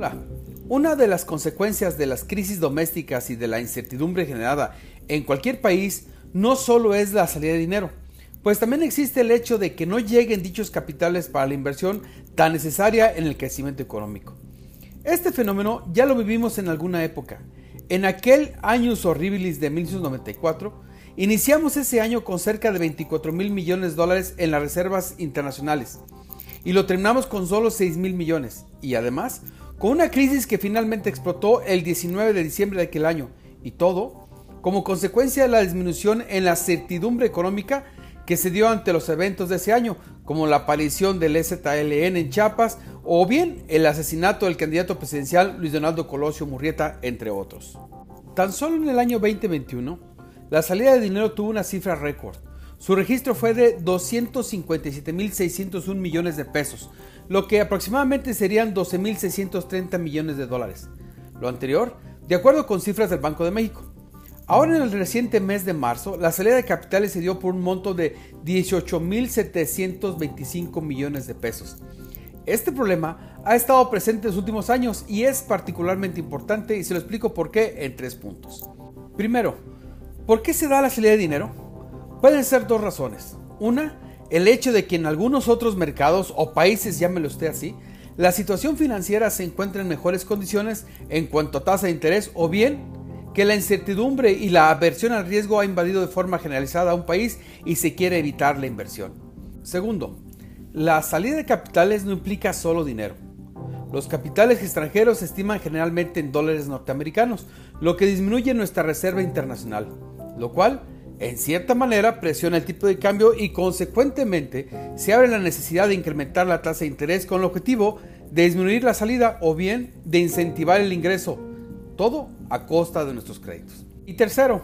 Hola. Una de las consecuencias de las crisis domésticas y de la incertidumbre generada en cualquier país no solo es la salida de dinero, pues también existe el hecho de que no lleguen dichos capitales para la inversión tan necesaria en el crecimiento económico. Este fenómeno ya lo vivimos en alguna época. En aquel años horribilis de 1994, iniciamos ese año con cerca de 24 mil millones de dólares en las reservas internacionales y lo terminamos con solo 6 mil millones y además con una crisis que finalmente explotó el 19 de diciembre de aquel año, y todo como consecuencia de la disminución en la certidumbre económica que se dio ante los eventos de ese año, como la aparición del ZLN en Chiapas o bien el asesinato del candidato presidencial Luis Donaldo Colosio Murrieta, entre otros. Tan solo en el año 2021, la salida de dinero tuvo una cifra récord. Su registro fue de 257.601 millones de pesos, lo que aproximadamente serían 12.630 millones de dólares. Lo anterior, de acuerdo con cifras del Banco de México. Ahora en el reciente mes de marzo, la salida de capitales se dio por un monto de 18.725 millones de pesos. Este problema ha estado presente en los últimos años y es particularmente importante y se lo explico por qué en tres puntos. Primero, ¿por qué se da la salida de dinero? Pueden ser dos razones. Una, el hecho de que en algunos otros mercados o países, llámelo usted así, la situación financiera se encuentra en mejores condiciones en cuanto a tasa de interés o bien que la incertidumbre y la aversión al riesgo ha invadido de forma generalizada a un país y se quiere evitar la inversión. Segundo, la salida de capitales no implica solo dinero. Los capitales extranjeros se estiman generalmente en dólares norteamericanos, lo que disminuye nuestra reserva internacional, lo cual en cierta manera presiona el tipo de cambio y consecuentemente se abre la necesidad de incrementar la tasa de interés con el objetivo de disminuir la salida o bien de incentivar el ingreso, todo a costa de nuestros créditos. Y tercero,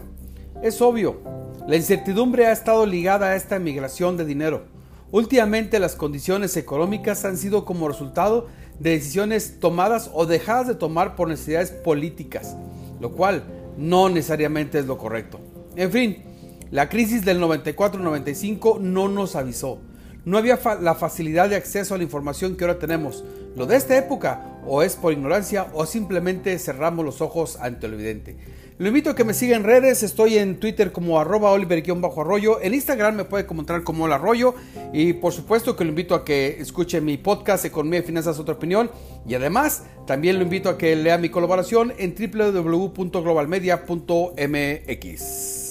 es obvio, la incertidumbre ha estado ligada a esta migración de dinero. Últimamente las condiciones económicas han sido como resultado de decisiones tomadas o dejadas de tomar por necesidades políticas, lo cual no necesariamente es lo correcto. En fin, la crisis del 94-95 no nos avisó. No había la facilidad de acceso a la información que ahora tenemos. Lo de esta época o es por ignorancia o simplemente cerramos los ojos ante lo evidente. Lo invito a que me siga en redes, estoy en Twitter como arroba oliver-arroyo, en Instagram me puede encontrar como el arroyo y por supuesto que lo invito a que escuche mi podcast Economía y Finanzas Otra Opinión y además también lo invito a que lea mi colaboración en www.globalmedia.mx.